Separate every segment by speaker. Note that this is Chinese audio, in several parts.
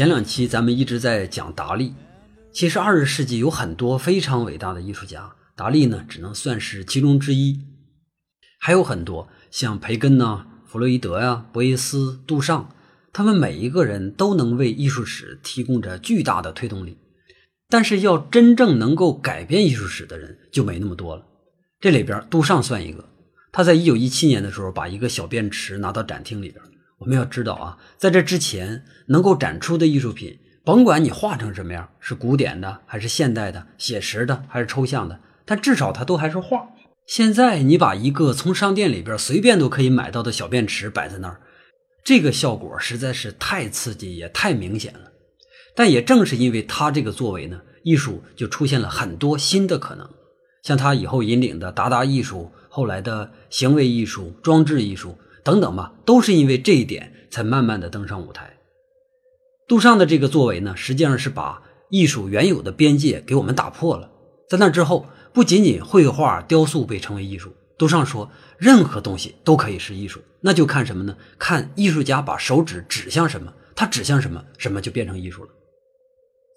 Speaker 1: 前两期咱们一直在讲达利，其实二十世纪有很多非常伟大的艺术家，达利呢只能算是其中之一，还有很多像培根呐、弗洛伊德呀、博伊斯、杜尚，他们每一个人都能为艺术史提供着巨大的推动力，但是要真正能够改变艺术史的人就没那么多了。这里边杜尚算一个，他在一九一七年的时候把一个小便池拿到展厅里边。我们要知道啊，在这之前能够展出的艺术品，甭管你画成什么样，是古典的还是现代的、写实的还是抽象的，但至少它都还是画。现在你把一个从商店里边随便都可以买到的小便池摆在那儿，这个效果实在是太刺激也太明显了。但也正是因为他这个作为呢，艺术就出现了很多新的可能，像他以后引领的达达艺术，后来的行为艺术、装置艺术。等等吧，都是因为这一点才慢慢的登上舞台。杜尚的这个作为呢，实际上是把艺术原有的边界给我们打破了。在那之后，不仅仅绘画、雕塑被称为艺术，杜尚说，任何东西都可以是艺术，那就看什么呢？看艺术家把手指指向什么，他指向什么，什么就变成艺术了。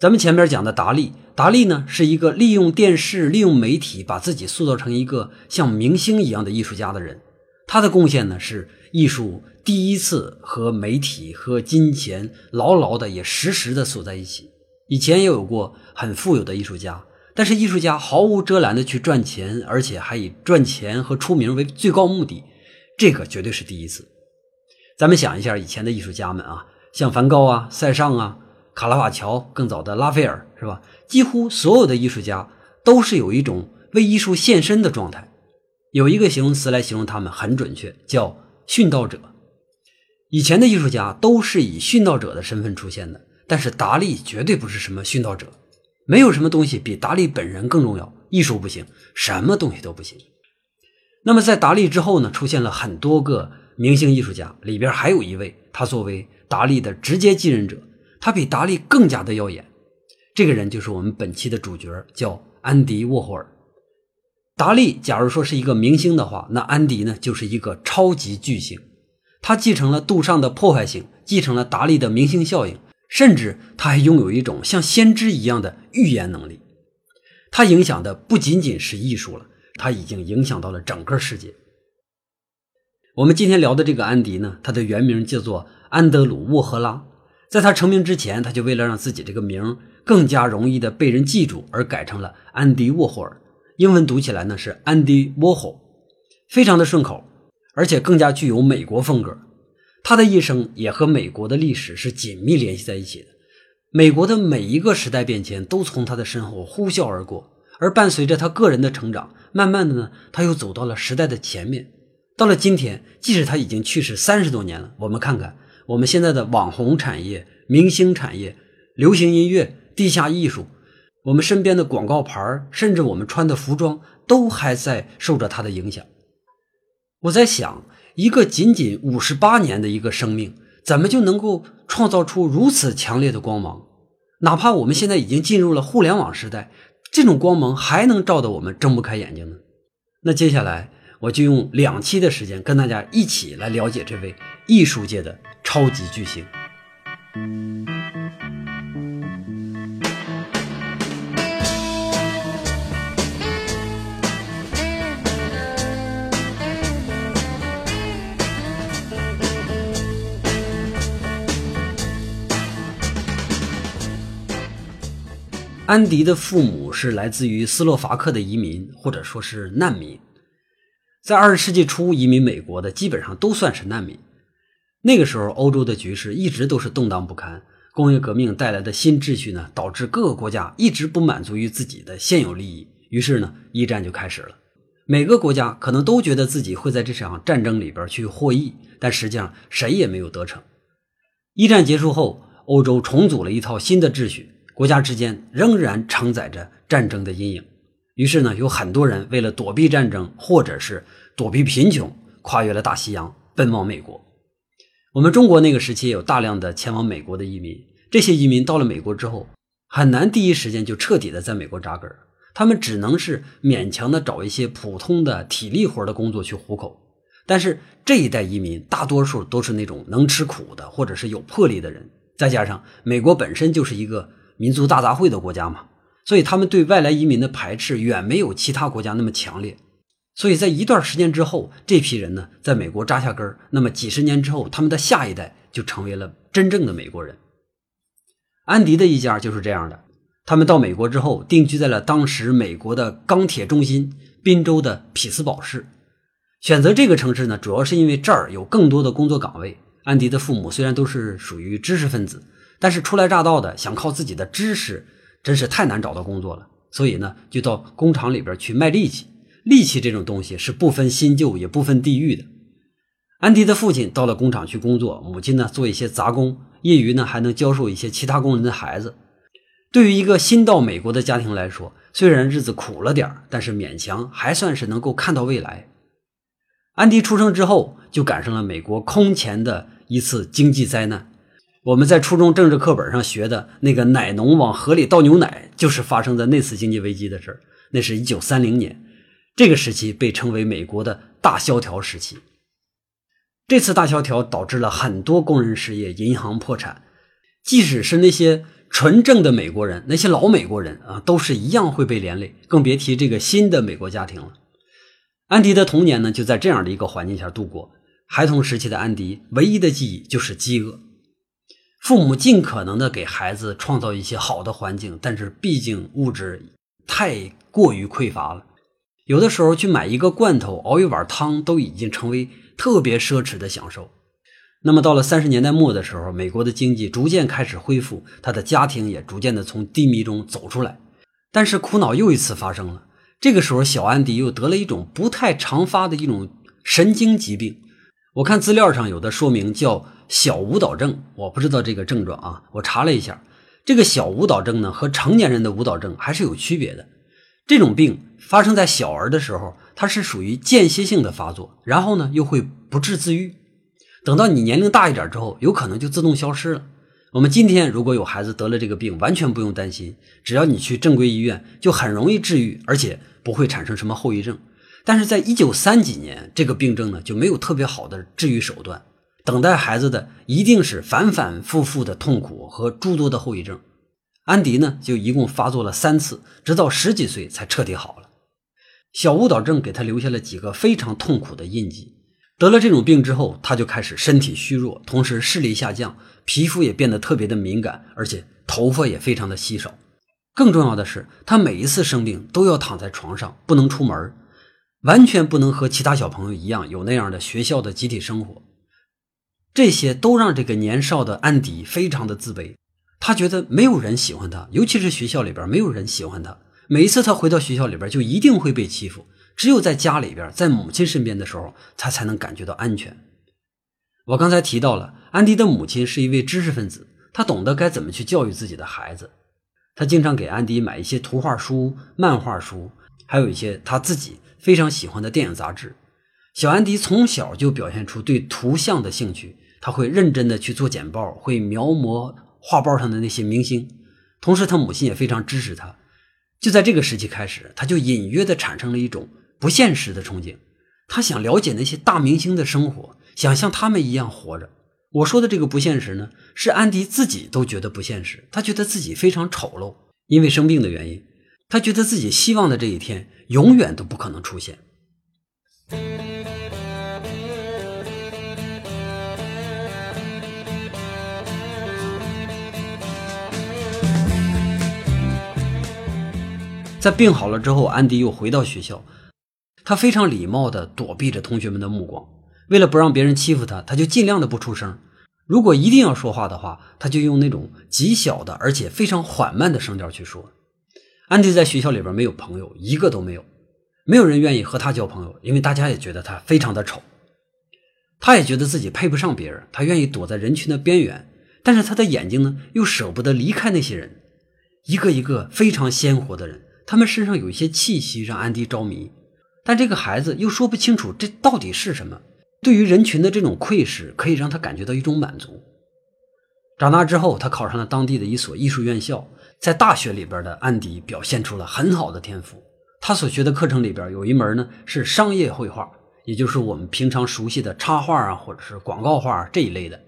Speaker 1: 咱们前面讲的达利，达利呢是一个利用电视、利用媒体，把自己塑造成一个像明星一样的艺术家的人。他的贡献呢，是艺术第一次和媒体和金钱牢牢的也实时的锁在一起。以前也有过很富有的艺术家，但是艺术家毫无遮拦的去赚钱，而且还以赚钱和出名为最高目的，这个绝对是第一次。咱们想一下以前的艺术家们啊，像梵高啊、塞尚啊、卡拉瓦乔，更早的拉斐尔，是吧？几乎所有的艺术家都是有一种为艺术献身的状态。有一个形容词来形容他们很准确，叫殉道者。以前的艺术家都是以殉道者的身份出现的，但是达利绝对不是什么殉道者。没有什么东西比达利本人更重要。艺术不行，什么东西都不行。那么在达利之后呢，出现了很多个明星艺术家，里边还有一位，他作为达利的直接继任者，他比达利更加的耀眼。这个人就是我们本期的主角，叫安迪沃霍尔。达利，假如说是一个明星的话，那安迪呢就是一个超级巨星。他继承了杜尚的破坏性，继承了达利的明星效应，甚至他还拥有一种像先知一样的预言能力。他影响的不仅仅是艺术了，他已经影响到了整个世界。我们今天聊的这个安迪呢，他的原名叫做安德鲁沃赫拉。在他成名之前，他就为了让自己这个名更加容易的被人记住，而改成了安迪沃霍尔。英文读起来呢是 Andy Warhol，非常的顺口，而且更加具有美国风格。他的一生也和美国的历史是紧密联系在一起的。美国的每一个时代变迁都从他的身后呼啸而过，而伴随着他个人的成长，慢慢的呢，他又走到了时代的前面。到了今天，即使他已经去世三十多年了，我们看看我们现在的网红产业、明星产业、流行音乐、地下艺术。我们身边的广告牌甚至我们穿的服装，都还在受着他的影响。我在想，一个仅仅五十八年的一个生命，怎么就能够创造出如此强烈的光芒？哪怕我们现在已经进入了互联网时代，这种光芒还能照得我们睁不开眼睛呢？那接下来，我就用两期的时间跟大家一起来了解这位艺术界的超级巨星。安迪的父母是来自于斯洛伐克的移民，或者说是难民。在二十世纪初移民美国的，基本上都算是难民。那个时候，欧洲的局势一直都是动荡不堪，工业革命带来的新秩序呢，导致各个国家一直不满足于自己的现有利益，于是呢，一战就开始了。每个国家可能都觉得自己会在这场战争里边去获益，但实际上谁也没有得逞。一战结束后，欧洲重组了一套新的秩序。国家之间仍然承载着战争的阴影，于是呢，有很多人为了躲避战争，或者是躲避贫穷，跨越了大西洋，奔往美国。我们中国那个时期有大量的前往美国的移民，这些移民到了美国之后，很难第一时间就彻底的在美国扎根，他们只能是勉强的找一些普通的体力活的工作去糊口。但是这一代移民大多数都是那种能吃苦的，或者是有魄力的人。再加上美国本身就是一个民族大杂烩的国家嘛，所以他们对外来移民的排斥远没有其他国家那么强烈。所以在一段时间之后，这批人呢在美国扎下根，那么几十年之后，他们的下一代就成为了真正的美国人。安迪的一家就是这样的，他们到美国之后，定居在了当时美国的钢铁中心宾州的匹兹堡市。选择这个城市呢，主要是因为这儿有更多的工作岗位。安迪的父母虽然都是属于知识分子，但是初来乍到的想靠自己的知识，真是太难找到工作了。所以呢，就到工厂里边去卖力气。力气这种东西是不分新旧，也不分地域的。安迪的父亲到了工厂去工作，母亲呢做一些杂工，业余呢还能教授一些其他工人的孩子。对于一个新到美国的家庭来说，虽然日子苦了点但是勉强还算是能够看到未来。安迪出生之后，就赶上了美国空前的一次经济灾难。我们在初中政治课本上学的那个奶农往河里倒牛奶，就是发生在那次经济危机的事儿。那是一九三零年。这个时期被称为美国的大萧条时期。这次大萧条导致了很多工人失业、银行破产，即使是那些纯正的美国人，那些老美国人啊，都是一样会被连累，更别提这个新的美国家庭了。安迪的童年呢，就在这样的一个环境下度过。孩童时期的安迪唯一的记忆就是饥饿，父母尽可能的给孩子创造一些好的环境，但是毕竟物质太过于匮乏了。有的时候去买一个罐头熬一碗汤都已经成为特别奢侈的享受。那么到了三十年代末的时候，美国的经济逐渐开始恢复，他的家庭也逐渐的从低迷中走出来。但是苦恼又一次发生了。这个时候，小安迪又得了一种不太常发的一种神经疾病。我看资料上有的说明叫小舞蹈症，我不知道这个症状啊。我查了一下，这个小舞蹈症呢和成年人的舞蹈症还是有区别的。这种病发生在小儿的时候，它是属于间歇性的发作，然后呢又会不治自愈。等到你年龄大一点之后，有可能就自动消失了。我们今天如果有孩子得了这个病，完全不用担心，只要你去正规医院，就很容易治愈，而且不会产生什么后遗症。但是在一九三几年，这个病症呢就没有特别好的治愈手段，等待孩子的一定是反反复复的痛苦和诸多的后遗症。安迪呢，就一共发作了三次，直到十几岁才彻底好了。小舞蹈症给他留下了几个非常痛苦的印记。得了这种病之后，他就开始身体虚弱，同时视力下降，皮肤也变得特别的敏感，而且头发也非常的稀少。更重要的是，他每一次生病都要躺在床上，不能出门，完全不能和其他小朋友一样有那样的学校的集体生活。这些都让这个年少的安迪非常的自卑。他觉得没有人喜欢他，尤其是学校里边没有人喜欢他。每一次他回到学校里边，就一定会被欺负。只有在家里边，在母亲身边的时候，他才能感觉到安全。我刚才提到了，安迪的母亲是一位知识分子，他懂得该怎么去教育自己的孩子。他经常给安迪买一些图画书、漫画书，还有一些他自己非常喜欢的电影杂志。小安迪从小就表现出对图像的兴趣，他会认真的去做简报，会描摹。画报上的那些明星，同时他母亲也非常支持他。就在这个时期开始，他就隐约的产生了一种不现实的憧憬。他想了解那些大明星的生活，想像他们一样活着。我说的这个不现实呢，是安迪自己都觉得不现实。他觉得自己非常丑陋，因为生病的原因，他觉得自己希望的这一天永远都不可能出现。在病好了之后，安迪又回到学校。他非常礼貌地躲避着同学们的目光，为了不让别人欺负他，他就尽量的不出声。如果一定要说话的话，他就用那种极小的而且非常缓慢的声调去说。安迪在学校里边没有朋友，一个都没有，没有人愿意和他交朋友，因为大家也觉得他非常的丑。他也觉得自己配不上别人，他愿意躲在人群的边缘，但是他的眼睛呢，又舍不得离开那些人，一个一个非常鲜活的人。他们身上有一些气息让安迪着迷，但这个孩子又说不清楚这到底是什么。对于人群的这种窥视，可以让他感觉到一种满足。长大之后，他考上了当地的一所艺术院校。在大学里边的安迪表现出了很好的天赋。他所学的课程里边有一门呢是商业绘画，也就是我们平常熟悉的插画啊，或者是广告画这一类的。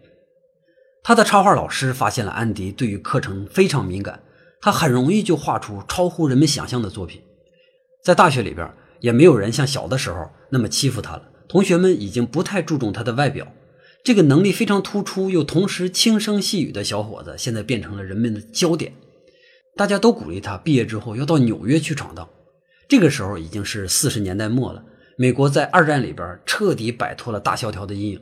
Speaker 1: 他的插画老师发现了安迪对于课程非常敏感，他很容易就画出超乎人们想象的作品。在大学里边，也没有人像小的时候那么欺负他了。同学们已经不太注重他的外表，这个能力非常突出又同时轻声细语的小伙子，现在变成了人们的焦点。大家都鼓励他毕业之后要到纽约去闯荡。这个时候已经是四十年代末了，美国在二战里边彻底摆脱了大萧条的阴影，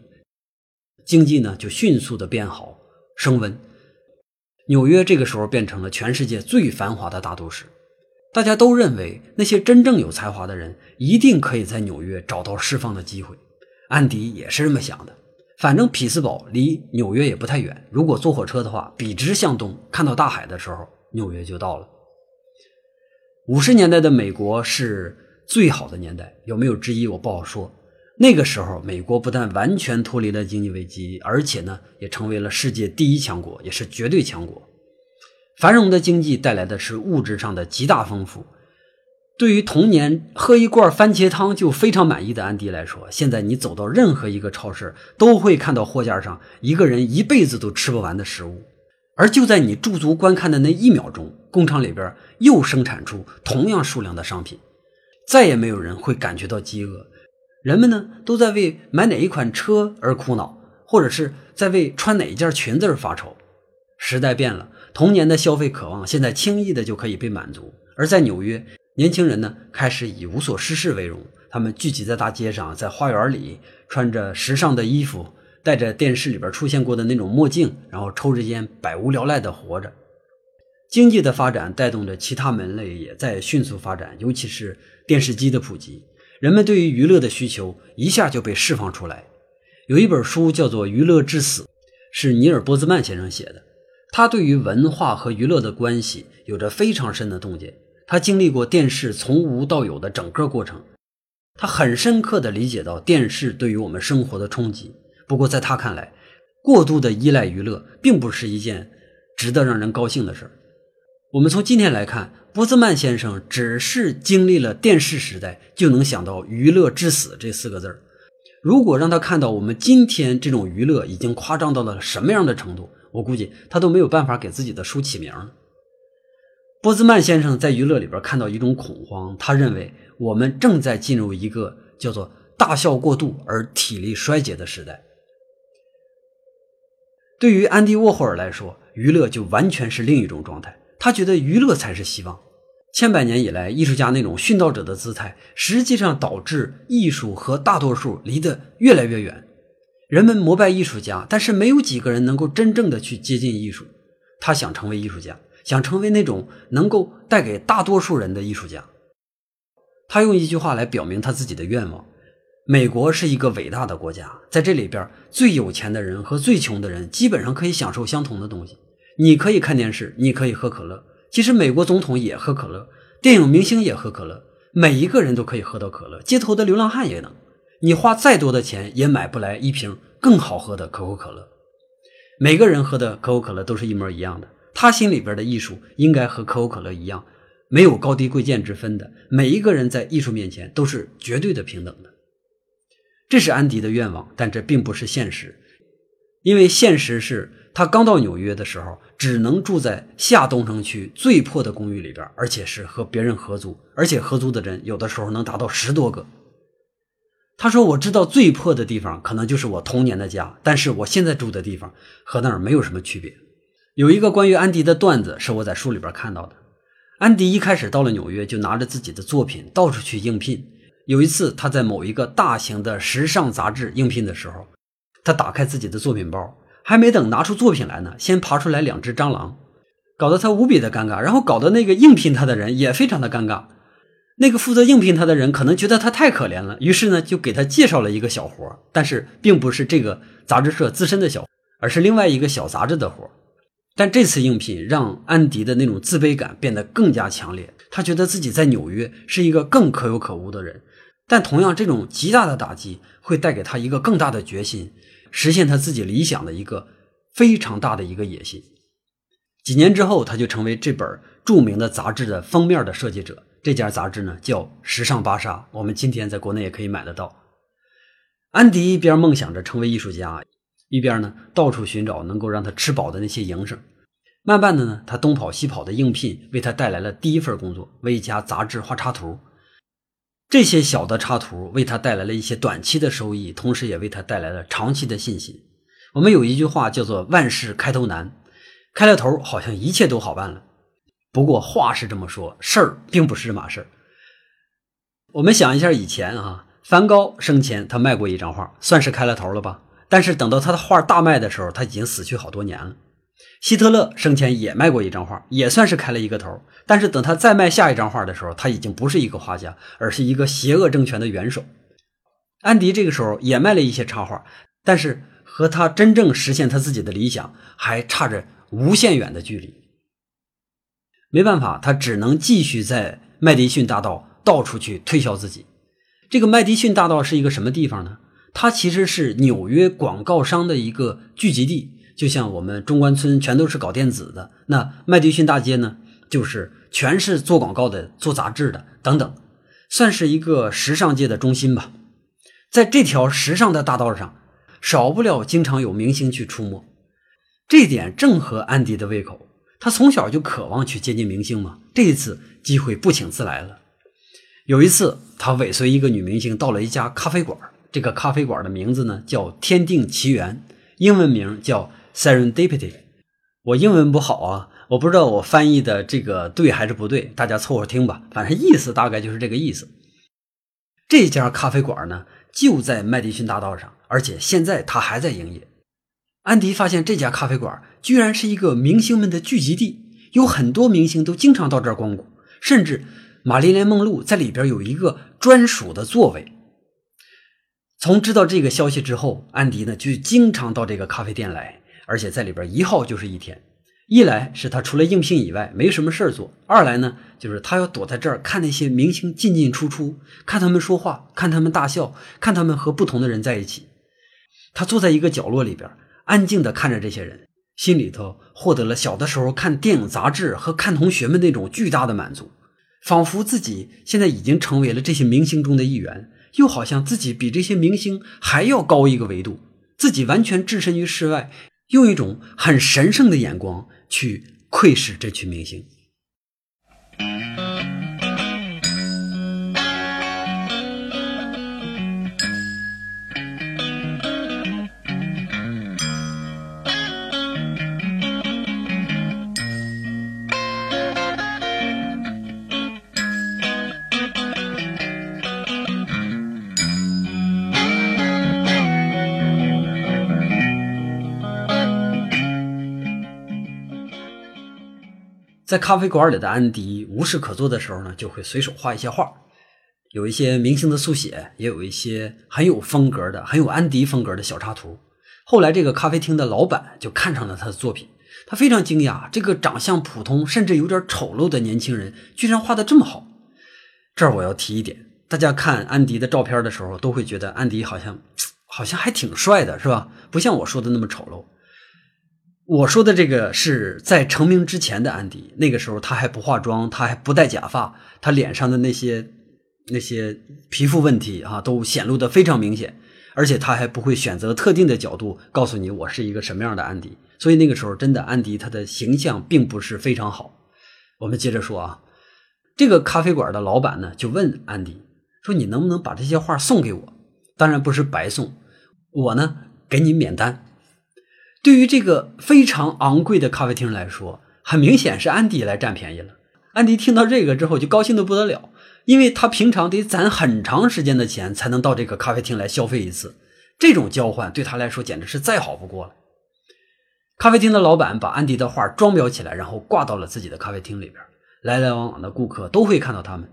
Speaker 1: 经济呢就迅速的变好升温。纽约这个时候变成了全世界最繁华的大都市。大家都认为那些真正有才华的人一定可以在纽约找到释放的机会。安迪也是这么想的。反正匹兹堡离纽约也不太远，如果坐火车的话，笔直向东，看到大海的时候，纽约就到了。五十年代的美国是最好的年代，有没有之一？我不好说。那个时候，美国不但完全脱离了经济危机，而且呢，也成为了世界第一强国，也是绝对强国。繁荣的经济带来的是物质上的极大丰富。对于童年喝一罐番茄汤就非常满意的安迪来说，现在你走到任何一个超市，都会看到货架上一个人一辈子都吃不完的食物。而就在你驻足观看的那一秒钟，工厂里边又生产出同样数量的商品，再也没有人会感觉到饥饿。人们呢，都在为买哪一款车而苦恼，或者是在为穿哪一件裙子而发愁。时代变了。童年的消费渴望现在轻易的就可以被满足，而在纽约，年轻人呢开始以无所事事为荣，他们聚集在大街上，在花园里，穿着时尚的衣服，戴着电视里边出现过的那种墨镜，然后抽着烟，百无聊赖的活着。经济的发展带动着其他门类也在迅速发展，尤其是电视机的普及，人们对于娱乐的需求一下就被释放出来。有一本书叫做《娱乐至死》，是尼尔波兹曼先生写的。他对于文化和娱乐的关系有着非常深的洞见，他经历过电视从无到有的整个过程，他很深刻地理解到电视对于我们生活的冲击。不过，在他看来，过度的依赖娱乐并不是一件值得让人高兴的事儿。我们从今天来看，波兹曼先生只是经历了电视时代，就能想到“娱乐至死”这四个字儿。如果让他看到我们今天这种娱乐已经夸张到了什么样的程度，我估计他都没有办法给自己的书起名了。波兹曼先生在娱乐里边看到一种恐慌，他认为我们正在进入一个叫做“大笑过度而体力衰竭”的时代。对于安迪沃霍尔来说，娱乐就完全是另一种状态。他觉得娱乐才是希望。千百年以来，艺术家那种殉道者的姿态，实际上导致艺术和大多数离得越来越远。人们膜拜艺术家，但是没有几个人能够真正的去接近艺术。他想成为艺术家，想成为那种能够带给大多数人的艺术家。他用一句话来表明他自己的愿望：美国是一个伟大的国家，在这里边，最有钱的人和最穷的人基本上可以享受相同的东西。你可以看电视，你可以喝可乐，其实美国总统也喝可乐，电影明星也喝可乐，每一个人都可以喝到可乐，街头的流浪汉也能。你花再多的钱也买不来一瓶更好喝的可口可乐。每个人喝的可口可乐都是一模一样的。他心里边的艺术应该和可口可乐一样，没有高低贵贱之分的。每一个人在艺术面前都是绝对的平等的。这是安迪的愿望，但这并不是现实，因为现实是他刚到纽约的时候，只能住在下东城区最破的公寓里边，而且是和别人合租，而且合租的人有的时候能达到十多个。他说：“我知道最破的地方可能就是我童年的家，但是我现在住的地方和那儿没有什么区别。”有一个关于安迪的段子是我在书里边看到的。安迪一开始到了纽约，就拿着自己的作品到处去应聘。有一次，他在某一个大型的时尚杂志应聘的时候，他打开自己的作品包，还没等拿出作品来呢，先爬出来两只蟑螂，搞得他无比的尴尬，然后搞得那个应聘他的人也非常的尴尬。那个负责应聘他的人可能觉得他太可怜了，于是呢就给他介绍了一个小活，但是并不是这个杂志社自身的小，而是另外一个小杂志的活。但这次应聘让安迪的那种自卑感变得更加强烈，他觉得自己在纽约是一个更可有可无的人。但同样，这种极大的打击会带给他一个更大的决心，实现他自己理想的一个非常大的一个野心。几年之后，他就成为这本著名的杂志的封面的设计者。这家杂志呢叫《时尚芭莎》，我们今天在国内也可以买得到。安迪一边梦想着成为艺术家，一边呢到处寻找能够让他吃饱的那些营生。慢慢的呢，他东跑西跑的应聘为他带来了第一份工作，为一家杂志画插图。这些小的插图为他带来了一些短期的收益，同时也为他带来了长期的信心。我们有一句话叫做“万事开头难”，开了头好像一切都好办了。不过话是这么说，事儿并不是这码事儿。我们想一下，以前啊，梵高生前他卖过一张画，算是开了头了吧？但是等到他的画大卖的时候，他已经死去好多年了。希特勒生前也卖过一张画，也算是开了一个头。但是等他再卖下一张画的时候，他已经不是一个画家，而是一个邪恶政权的元首。安迪这个时候也卖了一些插画，但是和他真正实现他自己的理想还差着无限远的距离。没办法，他只能继续在麦迪逊大道到处去推销自己。这个麦迪逊大道是一个什么地方呢？它其实是纽约广告商的一个聚集地。就像我们中关村全都是搞电子的，那麦迪逊大街呢，就是全是做广告的、做杂志的等等，算是一个时尚界的中心吧。在这条时尚的大道上，少不了经常有明星去出没，这点正合安迪的胃口。他从小就渴望去接近明星嘛，这一次机会不请自来了。有一次，他尾随一个女明星到了一家咖啡馆，这个咖啡馆的名字呢叫“天定奇缘”，英文名叫。Serendipity，我英文不好啊，我不知道我翻译的这个对还是不对，大家凑合听吧。反正意思大概就是这个意思。这家咖啡馆呢就在麦迪逊大道上，而且现在它还在营业。安迪发现这家咖啡馆居然是一个明星们的聚集地，有很多明星都经常到这儿光顾，甚至玛丽莲梦露在里边有一个专属的座位。从知道这个消息之后，安迪呢就经常到这个咖啡店来。而且在里边一耗就是一天，一来是他除了应聘以外没什么事儿做，二来呢就是他要躲在这儿看那些明星进进出出，看他们说话，看他们大笑，看他们和不同的人在一起。他坐在一个角落里边，安静地看着这些人，心里头获得了小的时候看电影杂志和看同学们那种巨大的满足，仿佛自己现在已经成为了这些明星中的一员，又好像自己比这些明星还要高一个维度，自己完全置身于世外。用一种很神圣的眼光去窥视这群明星。在咖啡馆里的安迪无事可做的时候呢，就会随手画一些画，有一些明星的速写，也有一些很有风格的、很有安迪风格的小插图。后来，这个咖啡厅的老板就看上了他的作品，他非常惊讶，这个长相普通甚至有点丑陋的年轻人居然画的这么好。这儿我要提一点，大家看安迪的照片的时候，都会觉得安迪好像好像还挺帅的，是吧？不像我说的那么丑陋。我说的这个是在成名之前的安迪，那个时候他还不化妆，他还不戴假发，他脸上的那些那些皮肤问题啊，都显露的非常明显，而且他还不会选择特定的角度告诉你我是一个什么样的安迪，所以那个时候真的安迪他的形象并不是非常好。我们接着说啊，这个咖啡馆的老板呢就问安迪说：“你能不能把这些画送给我？当然不是白送，我呢给你免单。”对于这个非常昂贵的咖啡厅来说，很明显是安迪来占便宜了。安迪听到这个之后就高兴的不得了，因为他平常得攒很长时间的钱才能到这个咖啡厅来消费一次，这种交换对他来说简直是再好不过了。咖啡厅的老板把安迪的画装裱起来，然后挂到了自己的咖啡厅里边，来来往往的顾客都会看到他们。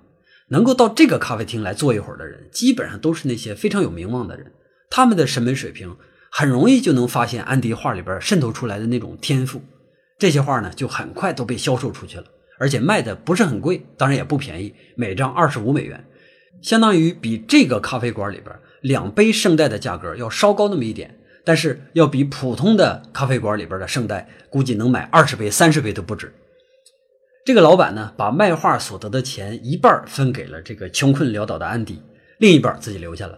Speaker 1: 能够到这个咖啡厅来坐一会儿的人，基本上都是那些非常有名望的人，他们的审美水平。很容易就能发现安迪画里边渗透出来的那种天赋，这些画呢就很快都被销售出去了，而且卖的不是很贵，当然也不便宜，每张二十五美元，相当于比这个咖啡馆里边两杯圣代的价格要稍高那么一点，但是要比普通的咖啡馆里边的圣代估计能买二十杯、三十杯都不止。这个老板呢，把卖画所得的钱一半分给了这个穷困潦倒的安迪，另一半自己留下了。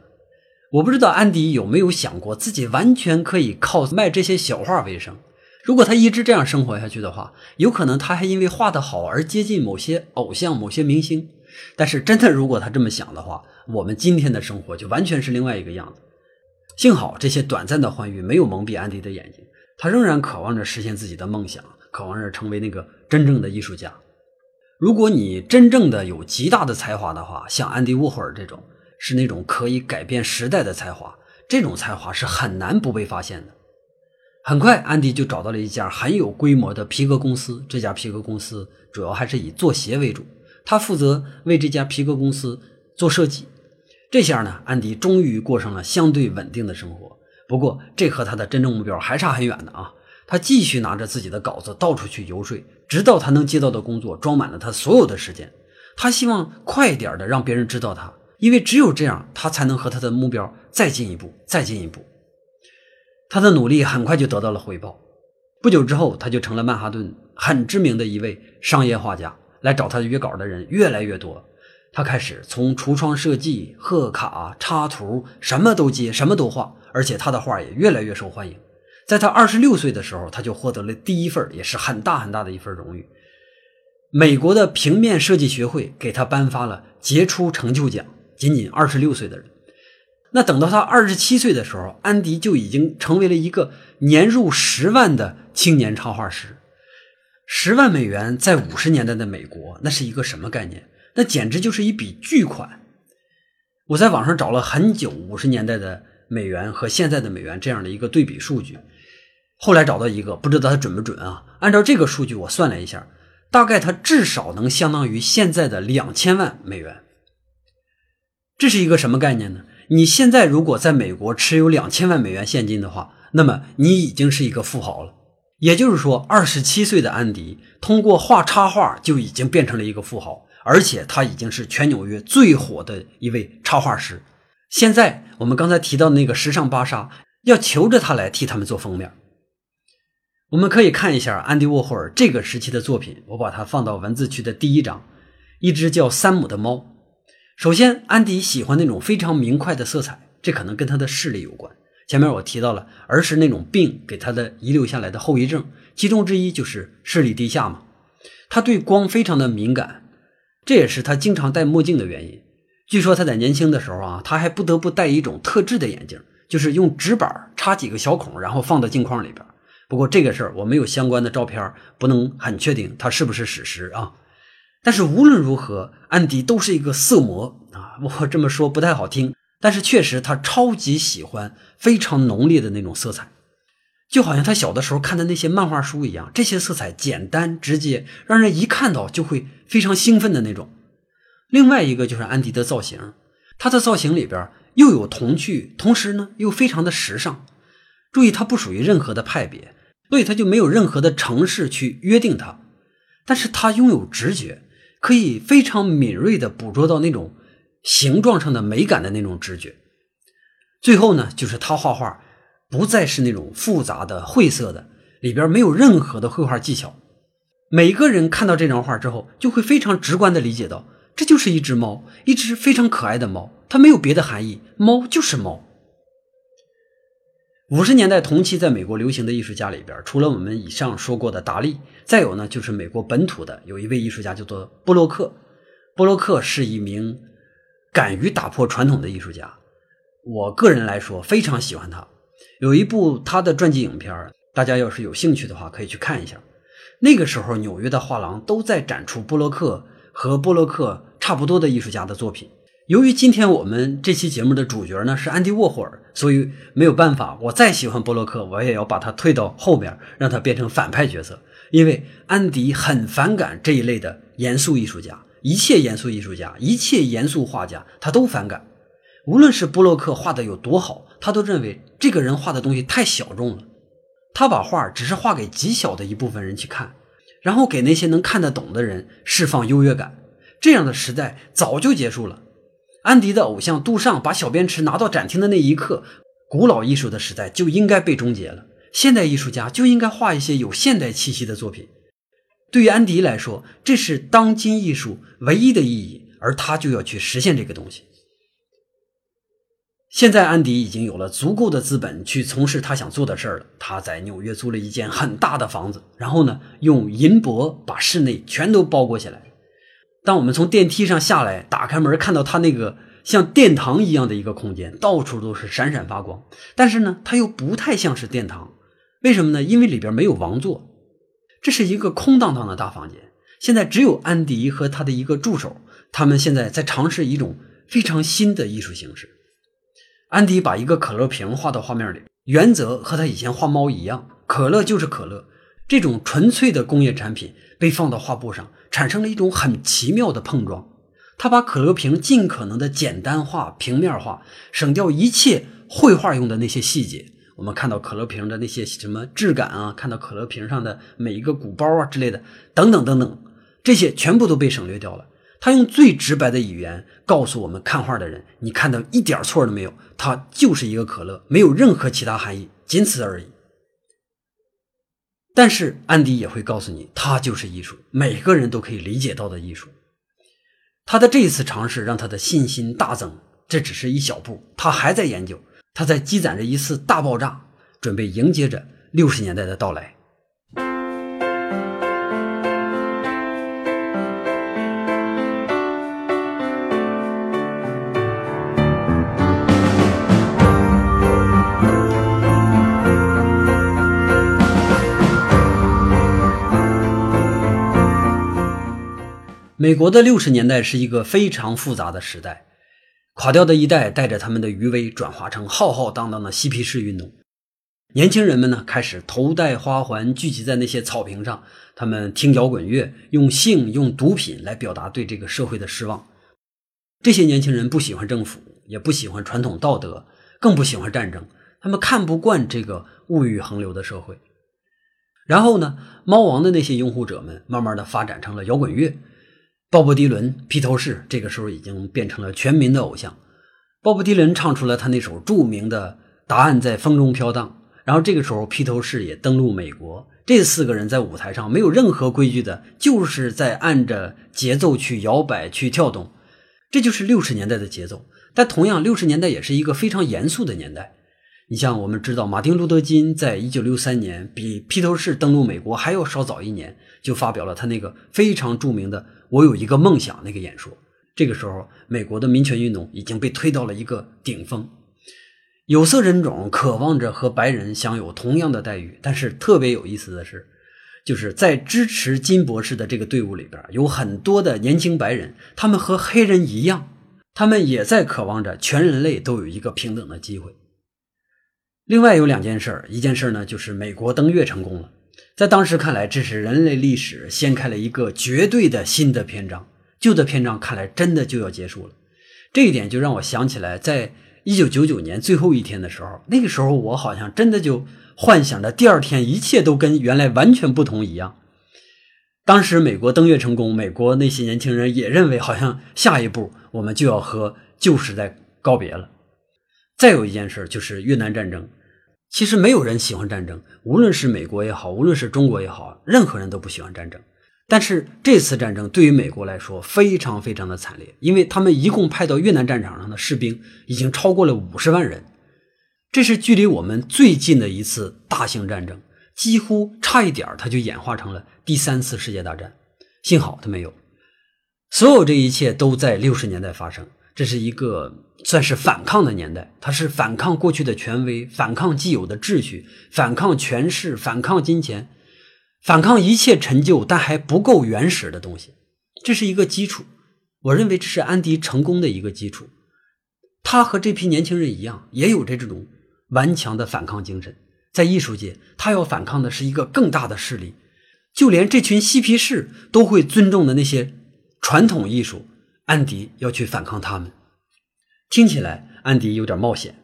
Speaker 1: 我不知道安迪有没有想过，自己完全可以靠卖这些小画为生。如果他一直这样生活下去的话，有可能他还因为画得好而接近某些偶像、某些明星。但是，真的如果他这么想的话，我们今天的生活就完全是另外一个样子。幸好这些短暂的欢愉没有蒙蔽安迪的眼睛，他仍然渴望着实现自己的梦想，渴望着成为那个真正的艺术家。如果你真正的有极大的才华的话，像安迪沃霍尔这种。是那种可以改变时代的才华，这种才华是很难不被发现的。很快，安迪就找到了一家很有规模的皮革公司。这家皮革公司主要还是以做鞋为主，他负责为这家皮革公司做设计。这下呢，安迪终于过上了相对稳定的生活。不过，这和他的真正目标还差很远的啊！他继续拿着自己的稿子到处去游说，直到他能接到的工作装满了他所有的时间。他希望快点的让别人知道他。因为只有这样，他才能和他的目标再进一步，再进一步。他的努力很快就得到了回报。不久之后，他就成了曼哈顿很知名的一位商业画家。来找他约稿的人越来越多，他开始从橱窗设计、贺卡、插图，什么都接，什么都画，而且他的画也越来越受欢迎。在他二十六岁的时候，他就获得了第一份，也是很大很大的一份荣誉。美国的平面设计学会给他颁发了杰出成就奖。仅仅二十六岁的人，那等到他二十七岁的时候，安迪就已经成为了一个年入十万的青年插画师。十万美元在五十年代的美国，那是一个什么概念？那简直就是一笔巨款。我在网上找了很久，五十年代的美元和现在的美元这样的一个对比数据，后来找到一个，不知道它准不准啊？按照这个数据，我算了一下，大概它至少能相当于现在的两千万美元。这是一个什么概念呢？你现在如果在美国持有两千万美元现金的话，那么你已经是一个富豪了。也就是说，二十七岁的安迪通过画插画就已经变成了一个富豪，而且他已经是全纽约最火的一位插画师。现在我们刚才提到的那个时尚芭莎要求着他来替他们做封面。我们可以看一下安迪沃霍尔这个时期的作品，我把它放到文字区的第一章，一只叫山姆的猫。首先，安迪喜欢那种非常明快的色彩，这可能跟他的视力有关。前面我提到了儿时那种病给他的遗留下来的后遗症，其中之一就是视力低下嘛。他对光非常的敏感，这也是他经常戴墨镜的原因。据说他在年轻的时候啊，他还不得不戴一种特制的眼镜，就是用纸板插几个小孔，然后放到镜框里边。不过这个事儿我没有相关的照片，不能很确定它是不是史实啊。但是无论如何，安迪都是一个色魔啊！我这么说不太好听，但是确实他超级喜欢非常浓烈的那种色彩，就好像他小的时候看的那些漫画书一样。这些色彩简单直接，让人一看到就会非常兴奋的那种。另外一个就是安迪的造型，他的造型里边又有童趣，同时呢又非常的时尚。注意，他不属于任何的派别，所以他就没有任何的城市去约定他，但是他拥有直觉。可以非常敏锐地捕捉到那种形状上的美感的那种直觉。最后呢，就是他画画不再是那种复杂的晦涩的，里边没有任何的绘画技巧。每个人看到这张画之后，就会非常直观地理解到，这就是一只猫，一只非常可爱的猫，它没有别的含义，猫就是猫。五十年代同期在美国流行的艺术家里边，除了我们以上说过的达利，再有呢就是美国本土的有一位艺术家叫做布洛克。布洛克是一名敢于打破传统的艺术家，我个人来说非常喜欢他。有一部他的传记影片，大家要是有兴趣的话可以去看一下。那个时候纽约的画廊都在展出布洛克和布洛克差不多的艺术家的作品。由于今天我们这期节目的主角呢是安迪沃霍尔，所以没有办法，我再喜欢波洛克，我也要把他推到后边，让他变成反派角色。因为安迪很反感这一类的严肃艺术家，一切严肃艺术家，一切严肃画家，他都反感。无论是布洛克画的有多好，他都认为这个人画的东西太小众了。他把画只是画给极小的一部分人去看，然后给那些能看得懂的人释放优越感。这样的时代早就结束了。安迪的偶像杜尚把小便池拿到展厅的那一刻，古老艺术的时代就应该被终结了。现代艺术家就应该画一些有现代气息的作品。对于安迪来说，这是当今艺术唯一的意义，而他就要去实现这个东西。现在安迪已经有了足够的资本去从事他想做的事儿了。他在纽约租了一间很大的房子，然后呢，用银箔把室内全都包裹起来。当我们从电梯上下来，打开门看到他那个像殿堂一样的一个空间，到处都是闪闪发光。但是呢，它又不太像是殿堂，为什么呢？因为里边没有王座，这是一个空荡荡的大房间。现在只有安迪和他的一个助手，他们现在在尝试一种非常新的艺术形式。安迪把一个可乐瓶画到画面里，原则和他以前画猫一样，可乐就是可乐。这种纯粹的工业产品被放到画布上，产生了一种很奇妙的碰撞。他把可乐瓶尽可能的简单化、平面化，省掉一切绘画用的那些细节。我们看到可乐瓶的那些什么质感啊，看到可乐瓶上的每一个鼓包啊之类的，等等等等，这些全部都被省略掉了。他用最直白的语言告诉我们看画的人：“你看到一点错都没有，它就是一个可乐，没有任何其他含义，仅此而已。”但是安迪也会告诉你，它就是艺术，每个人都可以理解到的艺术。他的这一次尝试让他的信心大增，这只是一小步，他还在研究，他在积攒着一次大爆炸，准备迎接着六十年代的到来。美国的六十年代是一个非常复杂的时代，垮掉的一代带着他们的余威转化成浩浩荡荡的嬉皮士运动。年轻人们呢开始头戴花环，聚集在那些草坪上，他们听摇滚乐，用性、用毒品来表达对这个社会的失望。这些年轻人不喜欢政府，也不喜欢传统道德，更不喜欢战争，他们看不惯这个物欲横流的社会。然后呢，猫王的那些拥护者们慢慢的发展成了摇滚乐。鲍勃迪伦、披头士这个时候已经变成了全民的偶像。鲍勃迪伦唱出了他那首著名的《答案在风中飘荡》，然后这个时候披头士也登陆美国。这四个人在舞台上没有任何规矩的，就是在按着节奏去摇摆、去跳动。这就是六十年代的节奏。但同样，六十年代也是一个非常严肃的年代。你像我们知道，马丁·路德·金在一九六三年比披头士登陆美国还要稍早一年，就发表了他那个非常著名的。我有一个梦想，那个演说。这个时候，美国的民权运动已经被推到了一个顶峰，有色人种渴望着和白人享有同样的待遇。但是特别有意思的是，就是在支持金博士的这个队伍里边，有很多的年轻白人，他们和黑人一样，他们也在渴望着全人类都有一个平等的机会。另外有两件事一件事呢，就是美国登月成功了。在当时看来，这是人类历史掀开了一个绝对的新的篇章，旧的篇章看来真的就要结束了。这一点就让我想起来，在一九九九年最后一天的时候，那个时候我好像真的就幻想着第二天一切都跟原来完全不同一样。当时美国登月成功，美国那些年轻人也认为，好像下一步我们就要和旧时代告别了。再有一件事就是越南战争。其实没有人喜欢战争，无论是美国也好，无论是中国也好，任何人都不喜欢战争。但是这次战争对于美国来说非常非常的惨烈，因为他们一共派到越南战场上的士兵已经超过了五十万人，这是距离我们最近的一次大型战争，几乎差一点它就演化成了第三次世界大战。幸好它没有。所有这一切都在六十年代发生，这是一个。算是反抗的年代，它是反抗过去的权威，反抗既有的秩序，反抗权势，反抗金钱，反抗一切陈旧但还不够原始的东西。这是一个基础，我认为这是安迪成功的一个基础。他和这批年轻人一样，也有着这种顽强的反抗精神。在艺术界，他要反抗的是一个更大的势力，就连这群嬉皮士都会尊重的那些传统艺术，安迪要去反抗他们。听起来，安迪有点冒险。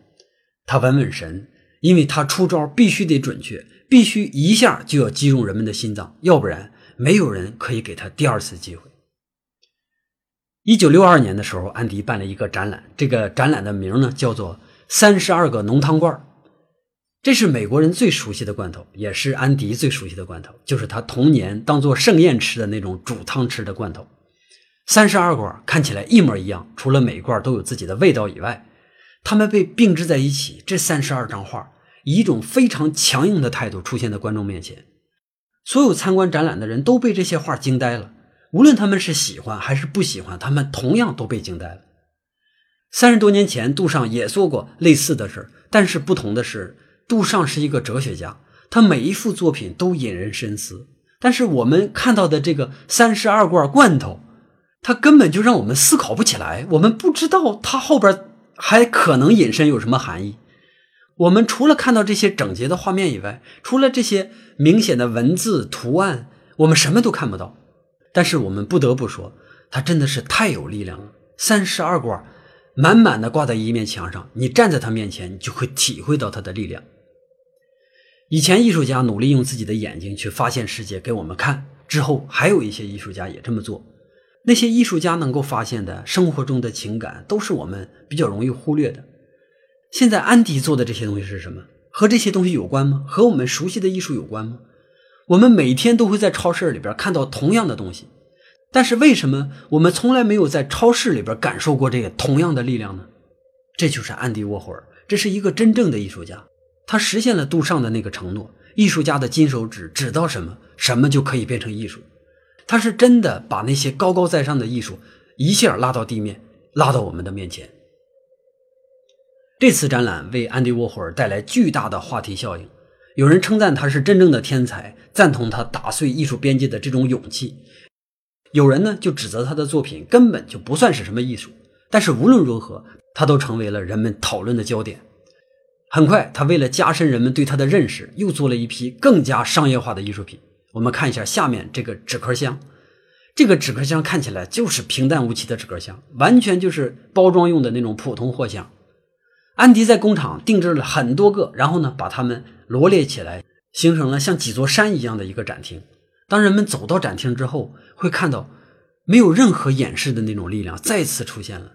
Speaker 1: 他稳稳神，因为他出招必须得准确，必须一下就要击中人们的心脏，要不然没有人可以给他第二次机会。一九六二年的时候，安迪办了一个展览，这个展览的名呢叫做《三十二个浓汤罐》。这是美国人最熟悉的罐头，也是安迪最熟悉的罐头，就是他童年当做盛宴吃的那种煮汤吃的罐头。三十二罐看起来一模一样，除了每罐都有自己的味道以外，他们被并置在一起，这三十二张画以一种非常强硬的态度出现在观众面前。所有参观展览的人都被这些画惊呆了，无论他们是喜欢还是不喜欢，他们同样都被惊呆了。三十多年前，杜尚也做过类似的事但是不同的是，杜尚是一个哲学家，他每一幅作品都引人深思。但是我们看到的这个三十二罐罐头，它根本就让我们思考不起来，我们不知道它后边还可能隐申有什么含义。我们除了看到这些整洁的画面以外，除了这些明显的文字图案，我们什么都看不到。但是我们不得不说，它真的是太有力量了。三十二卦。满满的挂在一面墙上，你站在他面前，你就会体会到他的力量。以前艺术家努力用自己的眼睛去发现世界给我们看，之后还有一些艺术家也这么做。那些艺术家能够发现的生活中的情感，都是我们比较容易忽略的。现在安迪做的这些东西是什么？和这些东西有关吗？和我们熟悉的艺术有关吗？我们每天都会在超市里边看到同样的东西。但是为什么我们从来没有在超市里边感受过这个同样的力量呢？这就是安迪沃霍尔，这是一个真正的艺术家，他实现了杜尚的那个承诺：艺术家的金手指指到什么，什么就可以变成艺术。他是真的把那些高高在上的艺术一下拉到地面，拉到我们的面前。这次展览为安迪沃霍尔带来巨大的话题效应，有人称赞他是真正的天才，赞同他打碎艺术边界的这种勇气。有人呢就指责他的作品根本就不算是什么艺术，但是无论如何，他都成为了人们讨论的焦点。很快，他为了加深人们对他的认识，又做了一批更加商业化的艺术品。我们看一下下面这个纸壳箱，这个纸壳箱看起来就是平淡无奇的纸壳箱，完全就是包装用的那种普通货箱。安迪在工厂定制了很多个，然后呢把它们罗列起来，形成了像几座山一样的一个展厅。当人们走到展厅之后，会看到没有任何掩饰的那种力量再次出现了，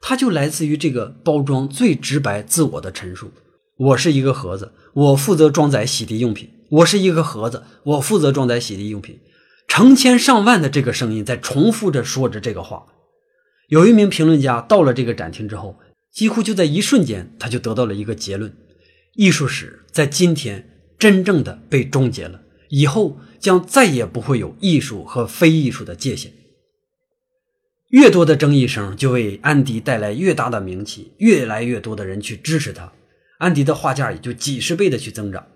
Speaker 1: 它就来自于这个包装最直白自我的陈述：我是一个盒子，我负责装载洗涤用品；我是一个盒子，我负责装载洗涤用品。成千上万的这个声音在重复着说着这个话。有一名评论家到了这个展厅之后，几乎就在一瞬间，他就得到了一个结论：艺术史在今天真正的被终结了。以后将再也不会有艺术和非艺术的界限。越多的争议声就为安迪带来越大的名气，越来越多的人去支持他，安迪的画价也就几十倍的去增长。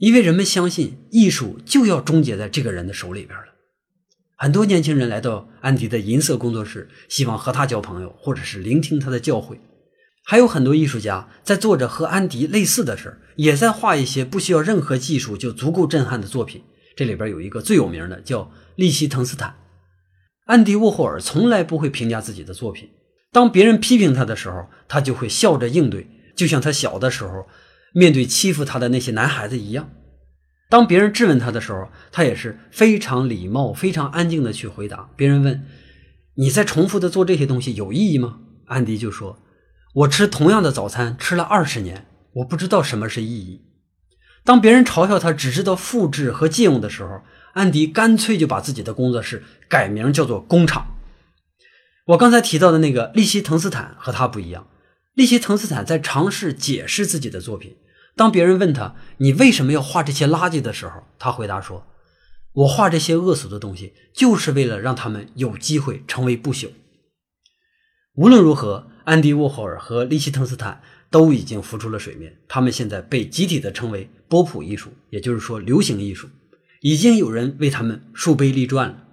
Speaker 1: 因为人们相信艺术就要终结在这个人的手里边了。很多年轻人来到安迪的银色工作室，希望和他交朋友，或者是聆听他的教诲。还有很多艺术家在做着和安迪类似的事儿，也在画一些不需要任何技术就足够震撼的作品。这里边有一个最有名的，叫利希滕斯坦。安迪沃霍尔从来不会评价自己的作品，当别人批评他的时候，他就会笑着应对，就像他小的时候面对欺负他的那些男孩子一样。当别人质问他的时候，他也是非常礼貌、非常安静的去回答。别人问：“你在重复的做这些东西有意义吗？”安迪就说。我吃同样的早餐吃了二十年，我不知道什么是意义。当别人嘲笑他只知道复制和借用的时候，安迪干脆就把自己的工作室改名叫做工厂。我刚才提到的那个利希滕斯坦和他不一样，利希滕斯坦在尝试解释自己的作品。当别人问他你为什么要画这些垃圾的时候，他回答说：“我画这些恶俗的东西，就是为了让他们有机会成为不朽。”无论如何。安迪沃霍尔和利希滕斯坦都已经浮出了水面，他们现在被集体的称为波普艺术，也就是说流行艺术。已经有人为他们树碑立传了。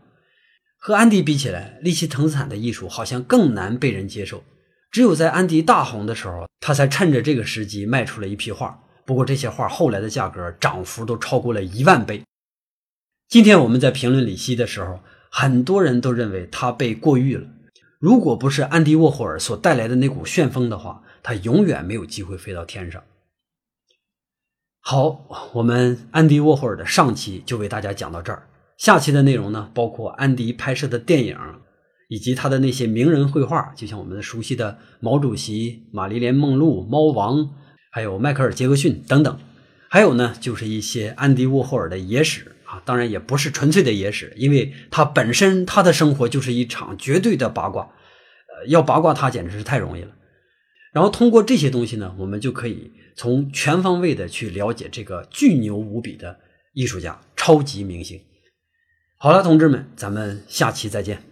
Speaker 1: 和安迪比起来，利希滕斯坦的艺术好像更难被人接受。只有在安迪大红的时候，他才趁着这个时机卖出了一批画。不过这些画后来的价格涨幅都超过了一万倍。今天我们在评论李希的时候，很多人都认为他被过誉了。如果不是安迪沃霍尔所带来的那股旋风的话，他永远没有机会飞到天上。好，我们安迪沃霍尔的上期就为大家讲到这儿。下期的内容呢，包括安迪拍摄的电影，以及他的那些名人绘画，就像我们熟悉的毛主席、玛丽莲梦露、猫王，还有迈克尔杰克逊等等。还有呢，就是一些安迪沃霍尔的野史。啊，当然也不是纯粹的野史，因为他本身他的生活就是一场绝对的八卦，呃，要八卦他简直是太容易了。然后通过这些东西呢，我们就可以从全方位的去了解这个巨牛无比的艺术家、超级明星。好了，同志们，咱们下期再见。